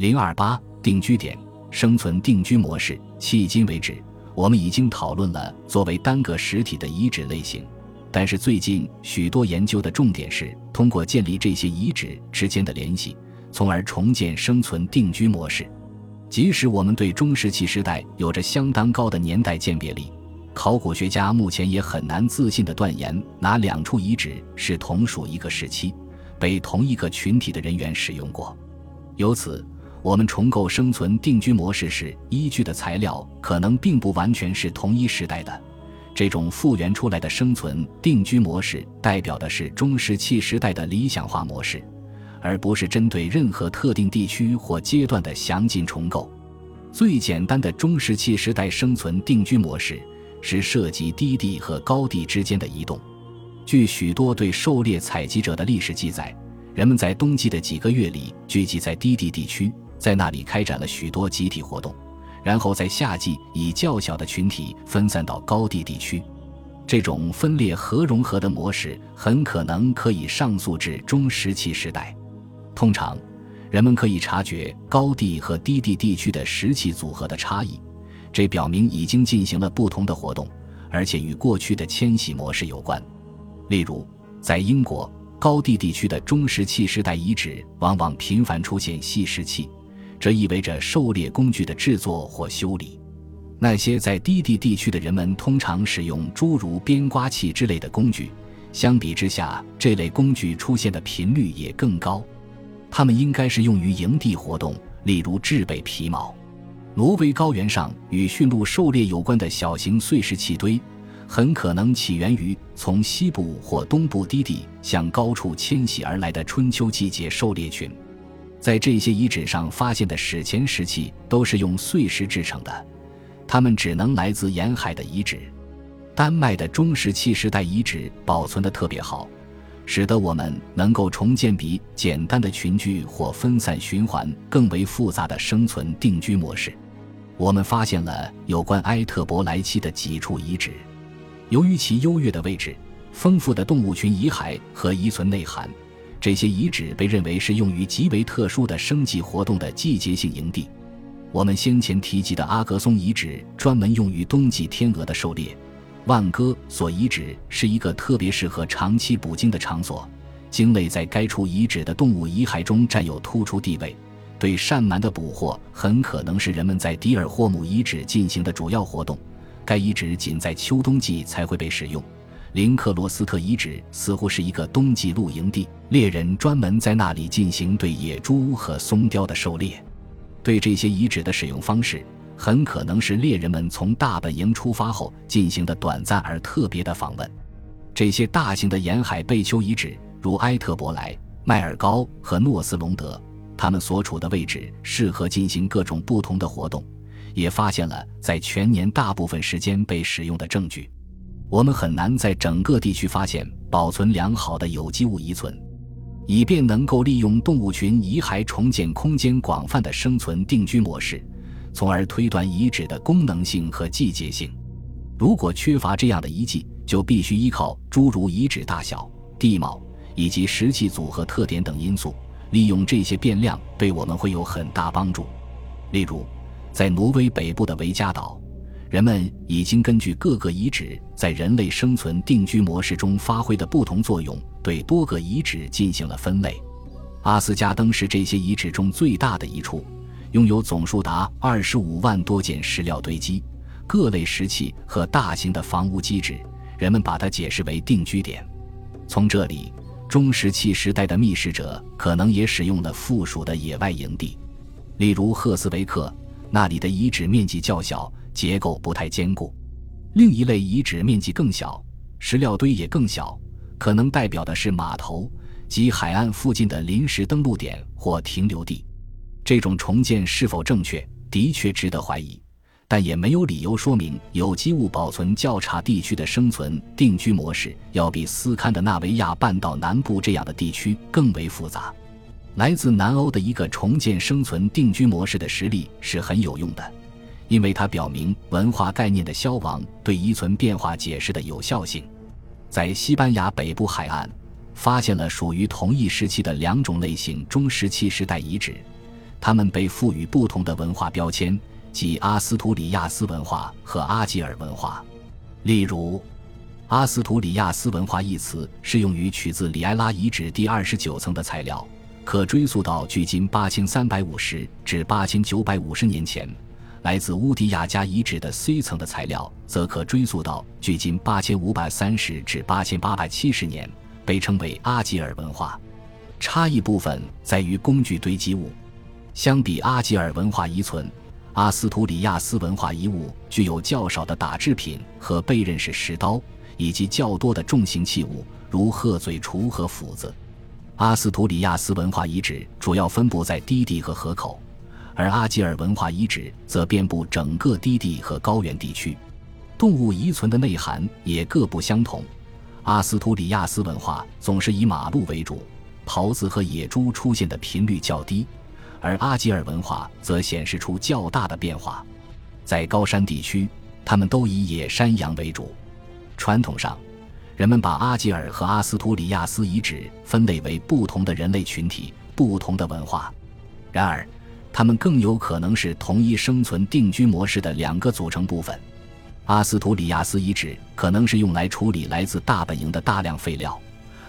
零二八定居点生存定居模式。迄今为止，我们已经讨论了作为单个实体的遗址类型，但是最近许多研究的重点是通过建立这些遗址之间的联系，从而重建生存定居模式。即使我们对中石器时代有着相当高的年代鉴别力，考古学家目前也很难自信地断言哪两处遗址是同属一个时期、被同一个群体的人员使用过。由此，我们重构生存定居模式时依据的材料可能并不完全是同一时代的。这种复原出来的生存定居模式，代表的是中石器时代的理想化模式。而不是针对任何特定地区或阶段的详尽重构。最简单的中石器时代生存定居模式是涉及低地和高地之间的移动。据许多对狩猎采集者的历史记载，人们在冬季的几个月里聚集在低地地区，在那里开展了许多集体活动，然后在夏季以较小的群体分散到高地地区。这种分裂和融合的模式很可能可以上溯至中石器时代。通常，人们可以察觉高地和低地地区的石器组合的差异，这表明已经进行了不同的活动，而且与过去的迁徙模式有关。例如，在英国，高地地区的中石器时代遗址往往频繁出现细石器，这意味着狩猎工具的制作或修理。那些在低地地区的人们通常使用诸如边刮器之类的工具，相比之下，这类工具出现的频率也更高。它们应该是用于营地活动，例如制备皮毛。挪威高原上与驯鹿狩猎有关的小型碎石器堆，很可能起源于从西部或东部低地向高处迁徙而来的春秋季节狩猎群。在这些遗址上发现的史前石器都是用碎石制成的，它们只能来自沿海的遗址。丹麦的中石器时代遗址保存得特别好。使得我们能够重建比简单的群居或分散循环更为复杂的生存定居模式。我们发现了有关埃特伯莱期的几处遗址，由于其优越的位置、丰富的动物群遗骸和遗存内涵，这些遗址被认为是用于极为特殊的生计活动的季节性营地。我们先前提及的阿格松遗址专门用于冬季天鹅的狩猎。万戈所遗址是一个特别适合长期捕鲸的场所，鲸类在该处遗址的动物遗骸中占有突出地位。对扇鳗的捕获很可能是人们在迪尔霍姆遗址进行的主要活动，该遗址仅在秋冬季才会被使用。林克罗斯特遗址似乎是一个冬季露营地，猎人专门在那里进行对野猪和松雕的狩猎。对这些遗址的使用方式。很可能是猎人们从大本营出发后进行的短暂而特别的访问。这些大型的沿海贝丘遗址，如埃特伯莱、迈尔高和诺斯隆德，他们所处的位置适合进行各种不同的活动，也发现了在全年大部分时间被使用的证据。我们很难在整个地区发现保存良好的有机物遗存，以便能够利用动物群遗骸重建空间广泛的生存定居模式。从而推断遗址的功能性和季节性。如果缺乏这样的遗迹，就必须依靠诸如遗址大小、地貌以及石器组合特点等因素。利用这些变量对我们会有很大帮助。例如，在挪威北部的维加岛，人们已经根据各个遗址在人类生存定居模式中发挥的不同作用，对多个遗址进行了分类。阿斯加登是这些遗址中最大的一处。拥有总数达二十五万多件石料堆积、各类石器和大型的房屋基址，人们把它解释为定居点。从这里，中石器时代的觅食者可能也使用了附属的野外营地，例如赫斯维克，那里的遗址面积较小，结构不太坚固。另一类遗址面积更小，石料堆也更小，可能代表的是码头及海岸附近的临时登陆点或停留地。这种重建是否正确，的确值得怀疑，但也没有理由说明有机物保存较差地区的生存定居模式要比斯堪的纳维亚半岛南部这样的地区更为复杂。来自南欧的一个重建生存定居模式的实例是很有用的，因为它表明文化概念的消亡对遗存变化解释的有效性。在西班牙北部海岸，发现了属于同一时期的两种类型中石器时代遗址。它们被赋予不同的文化标签，即阿斯图里亚斯文化和阿吉尔文化。例如，“阿斯图里亚斯文化”一词适用于取自里埃拉遗址第二十九层的材料，可追溯到距今八千三百五十至八千九百五十年前。来自乌迪亚加遗址的 C 层的材料，则可追溯到距今八千五百三十至八千八百七十年，被称为阿吉尔文化。差异部分在于工具堆积物。相比阿吉尔文化遗存，阿斯图里亚斯文化遗物具有较少的打制品和被刃式石刀，以及较多的重型器物，如鹤嘴锄和斧子。阿斯图里亚斯文化遗址主要分布在低地和河口。而阿吉尔文化遗址则遍布整个低地和高原地区，动物遗存的内涵也各不相同。阿斯图里亚斯文化总是以马鹿为主，狍子和野猪出现的频率较低，而阿吉尔文化则显示出较大的变化。在高山地区，他们都以野山羊为主。传统上，人们把阿吉尔和阿斯图里亚斯遗址分类为不同的人类群体、不同的文化。然而，它们更有可能是同一生存定居模式的两个组成部分。阿斯图里亚斯遗址可能是用来处理来自大本营的大量废料，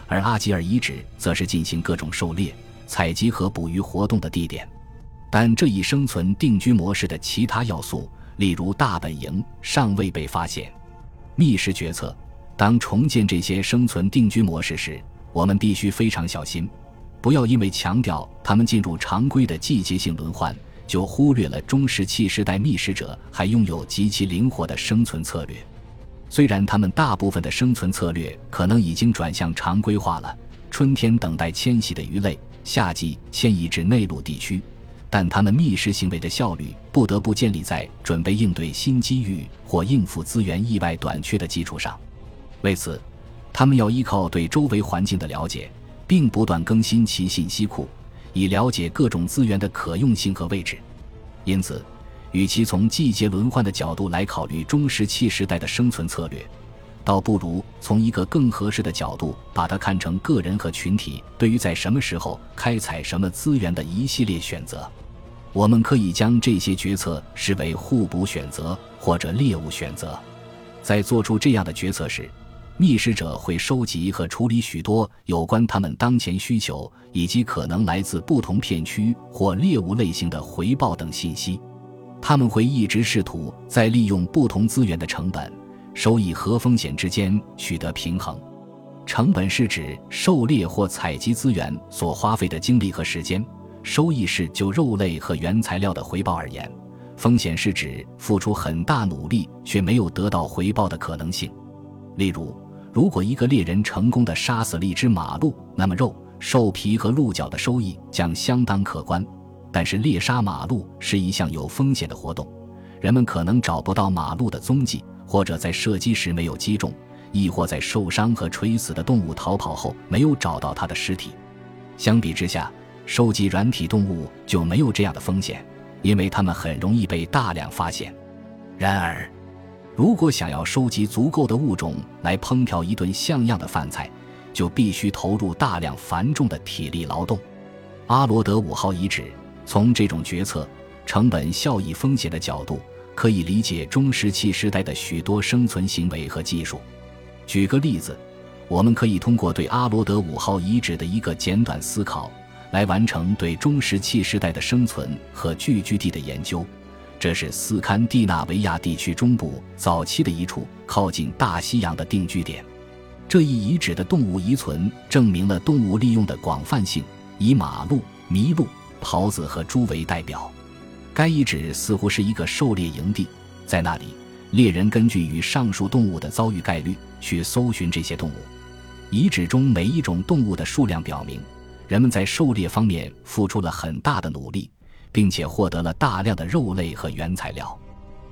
而阿吉尔遗址则是进行各种狩猎、采集和捕鱼活动的地点。但这一生存定居模式的其他要素，例如大本营，尚未被发现。密室决策：当重建这些生存定居模式时，我们必须非常小心。不要因为强调他们进入常规的季节性轮换，就忽略了中石器时代觅食者还拥有极其灵活的生存策略。虽然他们大部分的生存策略可能已经转向常规化了，春天等待迁徙的鱼类，夏季迁移至内陆地区，但他们觅食行为的效率不得不建立在准备应对新机遇或应付资源意外短缺的基础上。为此，他们要依靠对周围环境的了解。并不断更新其信息库，以了解各种资源的可用性和位置。因此，与其从季节轮换的角度来考虑中石器时代的生存策略，倒不如从一个更合适的角度把它看成个人和群体对于在什么时候开采什么资源的一系列选择。我们可以将这些决策视为互补选择或者猎物选择。在做出这样的决策时，觅食者会收集和处理许多有关他们当前需求以及可能来自不同片区或猎物类型的回报等信息。他们会一直试图在利用不同资源的成本、收益和风险之间取得平衡。成本是指狩猎或采集资源所花费的精力和时间；收益是就肉类和原材料的回报而言；风险是指付出很大努力却没有得到回报的可能性。例如。如果一个猎人成功的杀死了一只马鹿，那么肉、兽皮和鹿角的收益将相当可观。但是猎杀马鹿是一项有风险的活动，人们可能找不到马鹿的踪迹，或者在射击时没有击中，亦或在受伤和垂死的动物逃跑后没有找到它的尸体。相比之下，收集软体动物就没有这样的风险，因为它们很容易被大量发现。然而，如果想要收集足够的物种来烹调一顿像样的饭菜，就必须投入大量繁重的体力劳动。阿罗德五号遗址从这种决策、成本效益、风险的角度，可以理解中石器时代的许多生存行为和技术。举个例子，我们可以通过对阿罗德五号遗址的一个简短思考，来完成对中石器时代的生存和聚居地的研究。这是斯堪的纳维亚地区中部早期的一处靠近大西洋的定居点。这一遗址的动物遗存证明了动物利用的广泛性，以马鹿、麋鹿、狍子和猪为代表。该遗址似乎是一个狩猎营地，在那里，猎人根据与上述动物的遭遇概率去搜寻这些动物。遗址中每一种动物的数量表明，人们在狩猎方面付出了很大的努力。并且获得了大量的肉类和原材料。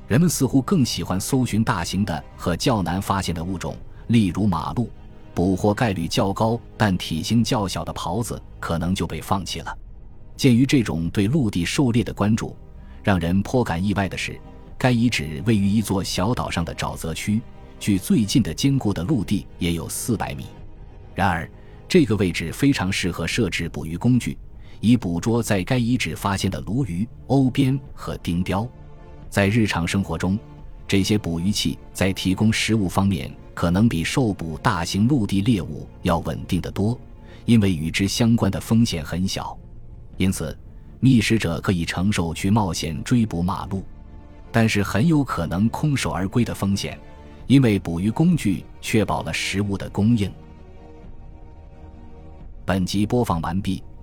人们似乎更喜欢搜寻大型的和较难发现的物种，例如马鹿。捕获概率较高但体型较小的狍子可能就被放弃了。鉴于这种对陆地狩猎的关注，让人颇感意外的是，该遗址位于一座小岛上的沼泽区，距最近的坚固的陆地也有四百米。然而，这个位置非常适合设置捕鱼工具。以捕捉在该遗址发现的鲈鱼、欧边和丁雕。在日常生活中，这些捕鱼器在提供食物方面可能比受捕大型陆地猎物要稳定得多，因为与之相关的风险很小。因此，觅食者可以承受去冒险追捕马鹿，但是很有可能空手而归的风险，因为捕鱼工具确保了食物的供应。本集播放完毕，